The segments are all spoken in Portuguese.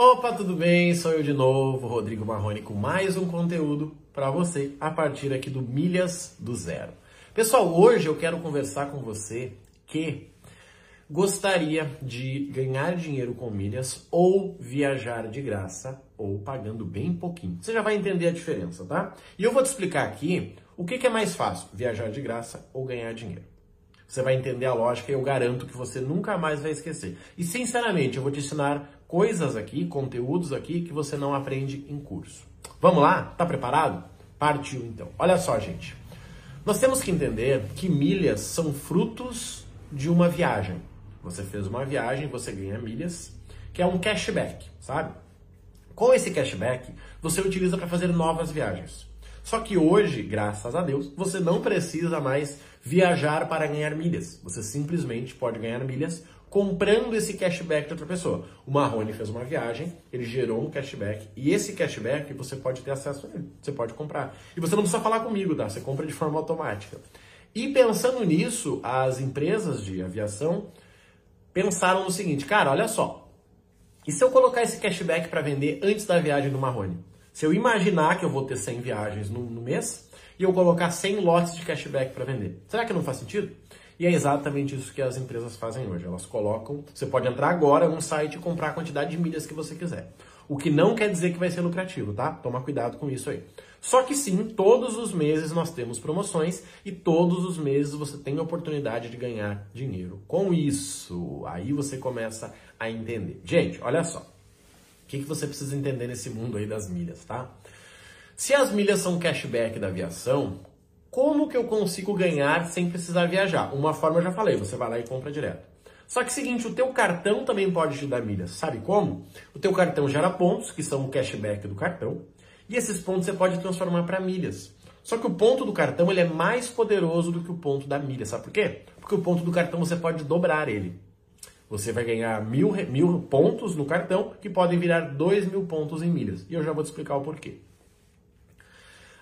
Opa, tudo bem? Sou eu de novo, Rodrigo Marrone, com mais um conteúdo para você a partir aqui do Milhas do Zero. Pessoal, hoje eu quero conversar com você que gostaria de ganhar dinheiro com milhas ou viajar de graça ou pagando bem pouquinho. Você já vai entender a diferença, tá? E eu vou te explicar aqui o que, que é mais fácil, viajar de graça ou ganhar dinheiro. Você vai entender a lógica e eu garanto que você nunca mais vai esquecer. E sinceramente, eu vou te ensinar coisas aqui, conteúdos aqui que você não aprende em curso. Vamos lá? Tá preparado? Partiu então. Olha só, gente. Nós temos que entender que milhas são frutos de uma viagem. Você fez uma viagem, você ganha milhas, que é um cashback, sabe? Com esse cashback, você utiliza para fazer novas viagens. Só que hoje, graças a Deus, você não precisa mais viajar para ganhar milhas. Você simplesmente pode ganhar milhas comprando esse cashback de outra pessoa. O Marrone fez uma viagem, ele gerou um cashback e esse cashback você pode ter acesso a ele. Você pode comprar. E você não precisa falar comigo, tá? Você compra de forma automática. E pensando nisso, as empresas de aviação pensaram no seguinte, cara, olha só. E se eu colocar esse cashback para vender antes da viagem do Marrone? Se eu imaginar que eu vou ter 100 viagens no, no mês e eu colocar 100 lotes de cashback para vender, será que não faz sentido? E é exatamente isso que as empresas fazem hoje. Elas colocam, você pode entrar agora num site e comprar a quantidade de milhas que você quiser. O que não quer dizer que vai ser lucrativo, tá? Toma cuidado com isso aí. Só que sim, todos os meses nós temos promoções e todos os meses você tem a oportunidade de ganhar dinheiro. Com isso, aí você começa a entender. Gente, olha só que, que você precisa entender nesse mundo aí das milhas, tá? Se as milhas são cashback da aviação, como que eu consigo ganhar sem precisar viajar? Uma forma eu já falei, você vai lá e compra direto. Só que seguinte, o teu cartão também pode te dar milhas. Sabe como? O teu cartão gera pontos, que são o cashback do cartão, e esses pontos você pode transformar para milhas. Só que o ponto do cartão ele é mais poderoso do que o ponto da milha. Sabe por quê? Porque o ponto do cartão você pode dobrar ele. Você vai ganhar mil, mil pontos no cartão, que podem virar dois mil pontos em milhas. E eu já vou te explicar o porquê.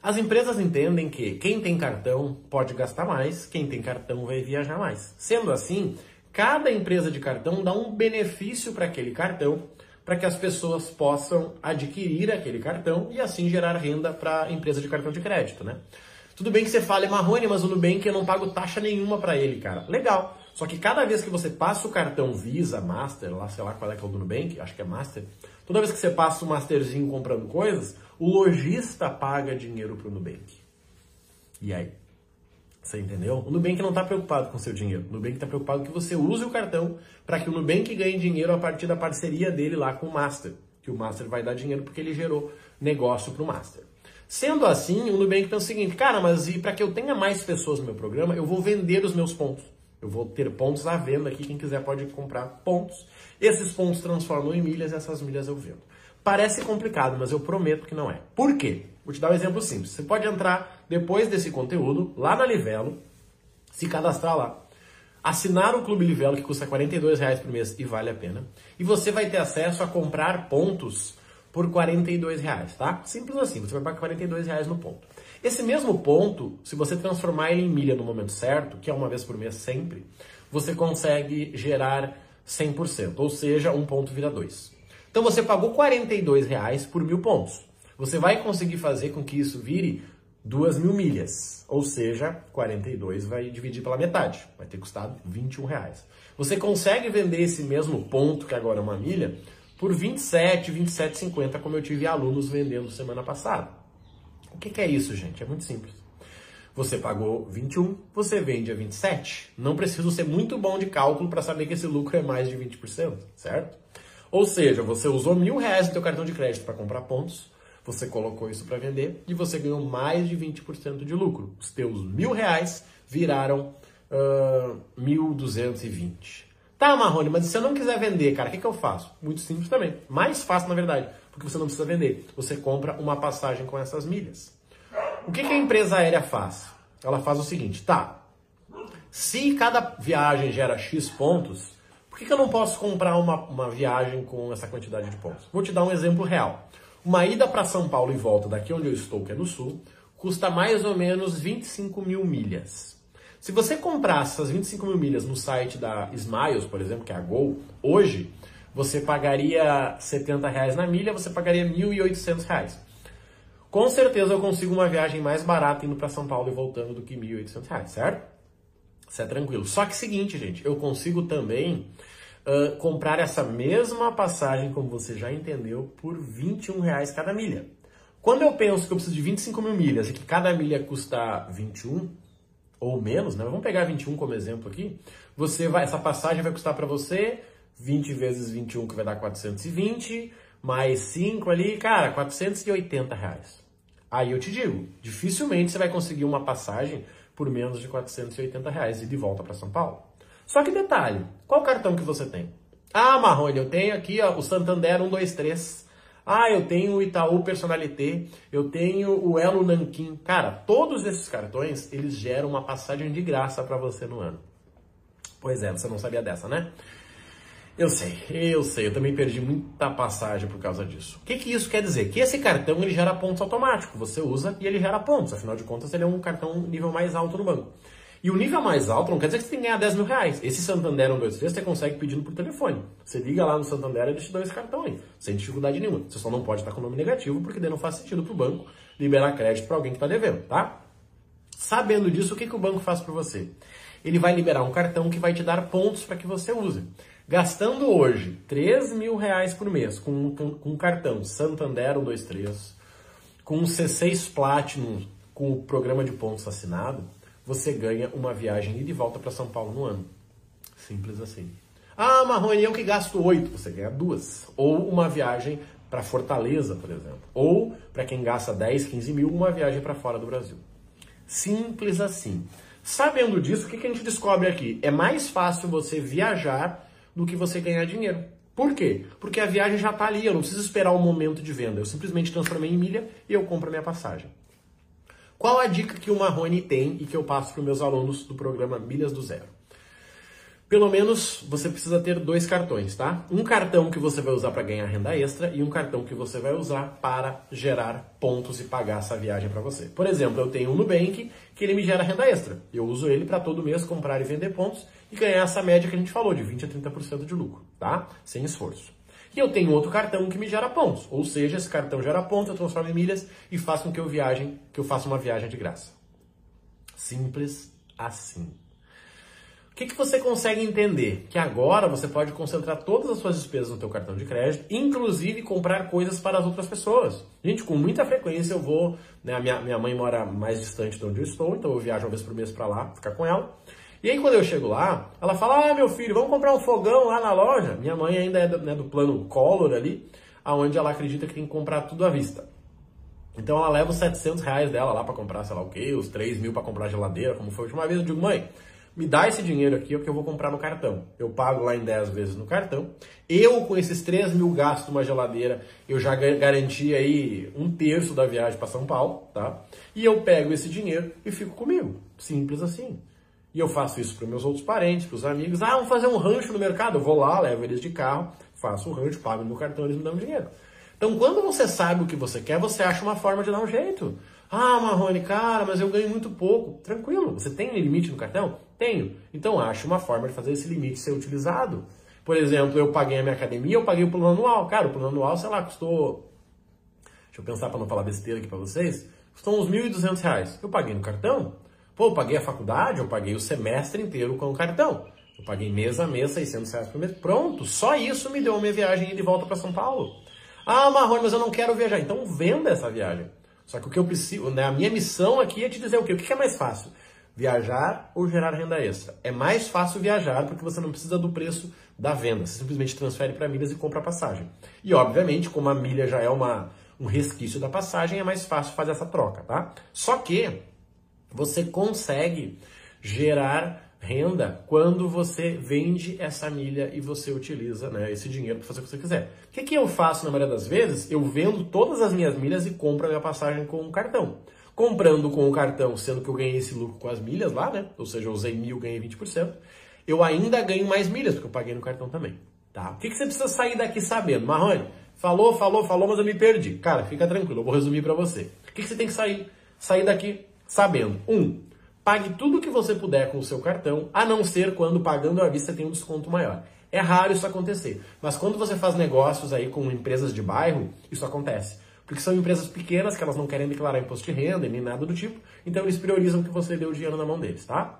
As empresas entendem que quem tem cartão pode gastar mais, quem tem cartão vai viajar mais. Sendo assim, cada empresa de cartão dá um benefício para aquele cartão, para que as pessoas possam adquirir aquele cartão e assim gerar renda para a empresa de cartão de crédito, né? Tudo bem que você fale, Marrone, mas o Nubank eu não pago taxa nenhuma para ele, cara. Legal. Só que cada vez que você passa o cartão Visa, Master, lá sei lá qual é que é o do Nubank, acho que é Master, toda vez que você passa o Masterzinho comprando coisas, o lojista paga dinheiro pro Nubank. E aí? Você entendeu? O Nubank não está preocupado com o seu dinheiro. O Nubank está preocupado que você use o cartão para que o Nubank ganhe dinheiro a partir da parceria dele lá com o Master. Que o Master vai dar dinheiro porque ele gerou negócio para o Master. Sendo assim, o Nubank pensa o seguinte, cara, mas e para que eu tenha mais pessoas no meu programa, eu vou vender os meus pontos. Eu vou ter pontos à venda aqui, quem quiser pode comprar pontos. Esses pontos transformam em milhas, essas milhas eu vendo. Parece complicado, mas eu prometo que não é. Por quê? Vou te dar um exemplo simples. Você pode entrar depois desse conteúdo lá na Livelo, se cadastrar lá, assinar o Clube Livelo, que custa R$ reais por mês e vale a pena, e você vai ter acesso a comprar pontos por R$ reais, tá? Simples assim, você vai pagar R$ reais no ponto. Esse mesmo ponto, se você transformar ele em milha no momento certo, que é uma vez por mês sempre, você consegue gerar 100%, ou seja, um ponto vira dois. Então você pagou 42 reais por mil pontos. Você vai conseguir fazer com que isso vire duas mil milhas, ou seja, 42 vai dividir pela metade, vai ter custado 21 reais. Você consegue vender esse mesmo ponto, que agora é uma milha, por 27, 27,50, como eu tive alunos vendendo semana passada. O que, que é isso, gente? É muito simples. Você pagou 21, você vende a 27. Não preciso ser muito bom de cálculo para saber que esse lucro é mais de 20%, certo? Ou seja, você usou mil reais no seu cartão de crédito para comprar pontos, você colocou isso para vender e você ganhou mais de 20% de lucro. Os teus mil reais viraram uh, 1.220. Tá, Marrone, mas se eu não quiser vender, cara, o que, que eu faço? Muito simples também. Mais fácil, na verdade porque você não precisa vender. Você compra uma passagem com essas milhas. O que, que a empresa aérea faz? Ela faz o seguinte, tá? Se cada viagem gera X pontos, por que, que eu não posso comprar uma, uma viagem com essa quantidade de pontos? Vou te dar um exemplo real. Uma ida para São Paulo e volta daqui onde eu estou, que é no sul, custa mais ou menos 25 mil milhas. Se você comprar essas 25 mil milhas no site da Smiles, por exemplo, que é a Gol, hoje, você pagaria 70 reais na milha, você pagaria 1.800 reais. Com certeza eu consigo uma viagem mais barata indo para São Paulo e voltando do que 1.800 reais, certo? Isso é tranquilo. Só que seguinte, gente, eu consigo também uh, comprar essa mesma passagem, como você já entendeu, por 21 reais cada milha. Quando eu penso que eu preciso de 25 mil milhas e que cada milha custa 21 ou menos, né? Vamos pegar 21 como exemplo aqui. Você vai, essa passagem vai custar para você 20 vezes 21, que vai dar 420, mais 5 ali, cara, 480 reais. Aí eu te digo, dificilmente você vai conseguir uma passagem por menos de 480 reais e de volta para São Paulo. Só que detalhe, qual cartão que você tem? Ah, Marrone, eu tenho aqui ó, o Santander 123. Ah, eu tenho o Itaú Personalité, eu tenho o Elo Nankin. Cara, todos esses cartões, eles geram uma passagem de graça para você no ano. Pois é, você não sabia dessa, né? Eu sei, eu sei, eu também perdi muita passagem por causa disso. O que, que isso quer dizer? Que esse cartão ele gera pontos automático, você usa e ele gera pontos, afinal de contas ele é um cartão nível mais alto no banco. E o nível mais alto não quer dizer que você tem que ganhar 10 mil reais. Esse Santander 123 você consegue pedindo por telefone. Você liga lá no Santander e eles te dão esse cartão aí, sem dificuldade nenhuma. Você só não pode estar com o nome negativo, porque daí não faz sentido para o banco liberar crédito para alguém que está devendo, tá? Sabendo disso, o que, que o banco faz para você? Ele vai liberar um cartão que vai te dar pontos para que você use. Gastando hoje 3 mil reais por mês com, com, com um cartão Santander 123, com um C6 Platinum com o programa de pontos assinado, você ganha uma viagem de volta para São Paulo no ano. Simples assim. Ah, Marrone, eu que gasto 8, você ganha duas. Ou uma viagem para Fortaleza, por exemplo. Ou, para quem gasta 10, 15 mil, uma viagem para fora do Brasil. Simples assim. Sabendo disso, o que a gente descobre aqui? É mais fácil você viajar do que você ganhar dinheiro. Por quê? Porque a viagem já está ali, eu não preciso esperar o momento de venda. Eu simplesmente transformei em milha e eu compro a minha passagem. Qual a dica que o Marrone tem e que eu passo para os meus alunos do programa Milhas do Zero? Pelo menos você precisa ter dois cartões, tá? Um cartão que você vai usar para ganhar renda extra e um cartão que você vai usar para gerar pontos e pagar essa viagem para você. Por exemplo, eu tenho um Nubank que ele me gera renda extra. Eu uso ele para todo mês comprar e vender pontos e ganhar essa média que a gente falou, de 20 a 30% de lucro, tá? Sem esforço. E eu tenho outro cartão que me gera pontos, ou seja, esse cartão gera pontos, eu transformo em milhas e faço com que eu viajem, que eu faça uma viagem de graça. Simples assim. O que, que você consegue entender? Que agora você pode concentrar todas as suas despesas no teu cartão de crédito, inclusive comprar coisas para as outras pessoas. Gente, com muita frequência eu vou, né, minha, minha mãe mora mais distante de onde eu estou, então eu viajo uma vez por mês para lá, ficar com ela. E aí quando eu chego lá, ela fala, ah, meu filho, vamos comprar um fogão lá na loja. Minha mãe ainda é do, né, do plano Collor ali, aonde ela acredita que tem que comprar tudo à vista. Então ela leva os 700 reais dela lá para comprar, sei lá o quê, os 3 mil para comprar geladeira, como foi a última vez. Eu digo, mãe, me dá esse dinheiro aqui, é o que eu vou comprar no cartão. Eu pago lá em 10 vezes no cartão. Eu, com esses 3 mil gastos uma geladeira, eu já garanti aí um terço da viagem para São Paulo, tá? E eu pego esse dinheiro e fico comigo. Simples assim. E eu faço isso para meus outros parentes, para os amigos. Ah, vamos fazer um rancho no mercado. Eu vou lá, levo eles de carro, faço o rancho, pago no cartão, eles me dão dinheiro. Então, quando você sabe o que você quer, você acha uma forma de dar um jeito. Ah, Marrone, cara, mas eu ganho muito pouco. Tranquilo, você tem limite no cartão? Tenho. Então acho uma forma de fazer esse limite ser utilizado. Por exemplo, eu paguei a minha academia, eu paguei o plano anual. Cara, o plano anual, sei lá, custou. Deixa eu pensar para não falar besteira aqui para vocês. Custou uns 1.200 reais. Eu paguei no cartão. Pô, eu paguei a faculdade, eu paguei o semestre inteiro com o cartão. Eu paguei mês a mês 600 reais por mês. Pronto, só isso me deu uma viagem de volta para São Paulo. Ah, Marrone, mas eu não quero viajar. Então venda essa viagem. Só que o que eu preciso, né, a minha missão aqui é te dizer o quê? O que é mais fácil? Viajar ou gerar renda extra? É mais fácil viajar porque você não precisa do preço da venda. Você simplesmente transfere para milhas e compra a passagem. E obviamente, como a milha já é uma, um resquício da passagem, é mais fácil fazer essa troca, tá? Só que você consegue gerar renda quando você vende essa milha e você utiliza né, esse dinheiro para fazer o que você quiser. O que, que eu faço na maioria das vezes? Eu vendo todas as minhas milhas e compro a minha passagem com um cartão. Comprando com o cartão, sendo que eu ganhei esse lucro com as milhas lá, né? Ou seja, eu usei mil, ganhei 20%. Eu ainda ganho mais milhas, porque eu paguei no cartão também. Tá? O que, que você precisa sair daqui sabendo? Marrone, falou, falou, falou, mas eu me perdi. Cara, fica tranquilo, eu vou resumir para você. O que, que você tem que sair, sair daqui sabendo? Um, Pague tudo que você puder com o seu cartão, a não ser quando pagando à vista tem um desconto maior. É raro isso acontecer, mas quando você faz negócios aí com empresas de bairro, isso acontece. Porque são empresas pequenas que elas não querem declarar imposto de renda nem nada do tipo, então eles priorizam que você dê o dinheiro na mão deles, tá?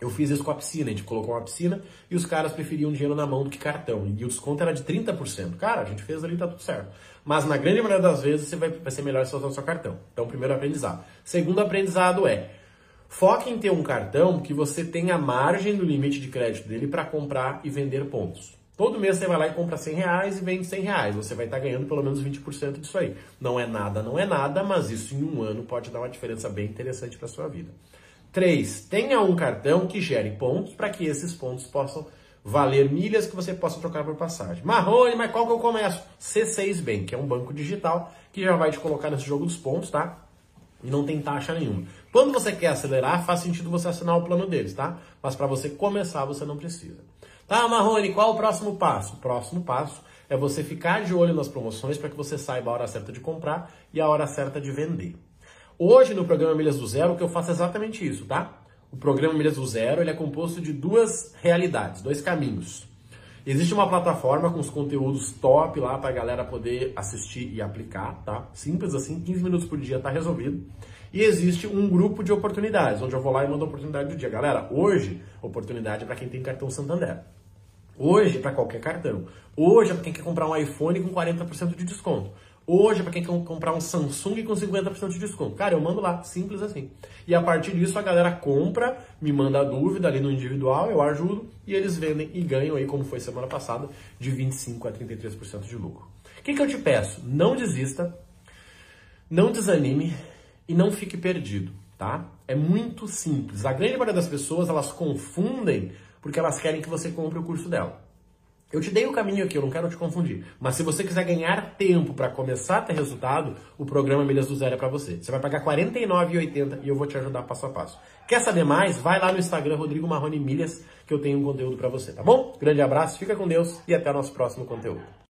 Eu fiz isso com a piscina, a gente colocou uma piscina e os caras preferiam dinheiro na mão do que cartão. E o desconto era de 30%. Cara, a gente fez ali, tá tudo certo. Mas na grande maioria das vezes você vai, vai ser melhor se usar o seu cartão. Então, primeiro aprendizado. Segundo aprendizado é, foque em ter um cartão que você tenha margem do limite de crédito dele para comprar e vender pontos. Todo mês você vai lá e compra 100 reais e vende 100 reais. Você vai estar tá ganhando pelo menos 20% disso aí. Não é nada, não é nada, mas isso em um ano pode dar uma diferença bem interessante para sua vida. 3. Tenha um cartão que gere pontos para que esses pontos possam valer milhas que você possa trocar por passagem. Marrone, mas qual que eu começo? C6 Bank, que é um banco digital que já vai te colocar nesse jogo dos pontos, tá? E não tem taxa nenhuma. Quando você quer acelerar, faz sentido você assinar o plano deles, tá? Mas para você começar, você não precisa. Tá, Marrone, qual o próximo passo? O próximo passo é você ficar de olho nas promoções para que você saiba a hora certa de comprar e a hora certa de vender. Hoje, no programa Milhas do Zero, o que eu faço é exatamente isso, tá? O programa Milhas do Zero ele é composto de duas realidades, dois caminhos. Existe uma plataforma com os conteúdos top lá para a galera poder assistir e aplicar, tá? Simples assim, 15 minutos por dia tá resolvido. E existe um grupo de oportunidades, onde eu vou lá e mando a oportunidade do dia. Galera, hoje, oportunidade é para quem tem cartão Santander. Hoje, para qualquer cartão. Hoje é para quem quer comprar um iPhone com 40% de desconto. Hoje, para quem quer comprar um Samsung com 50% de desconto. Cara, eu mando lá, simples assim. E a partir disso, a galera compra, me manda a dúvida ali no individual, eu ajudo, e eles vendem e ganham aí, como foi semana passada, de 25% a 33% de lucro. O que, que eu te peço? Não desista, não desanime e não fique perdido, tá? É muito simples. A grande maioria das pessoas, elas confundem porque elas querem que você compre o curso dela. Eu te dei o caminho aqui, eu não quero te confundir. Mas se você quiser ganhar tempo para começar a ter resultado, o programa Milhas do Zero é para você. Você vai pagar R$ 49,80 e eu vou te ajudar passo a passo. Quer saber mais? Vai lá no Instagram Rodrigo Marrone Milhas que eu tenho um conteúdo para você, tá bom? Grande abraço, fica com Deus e até o nosso próximo conteúdo.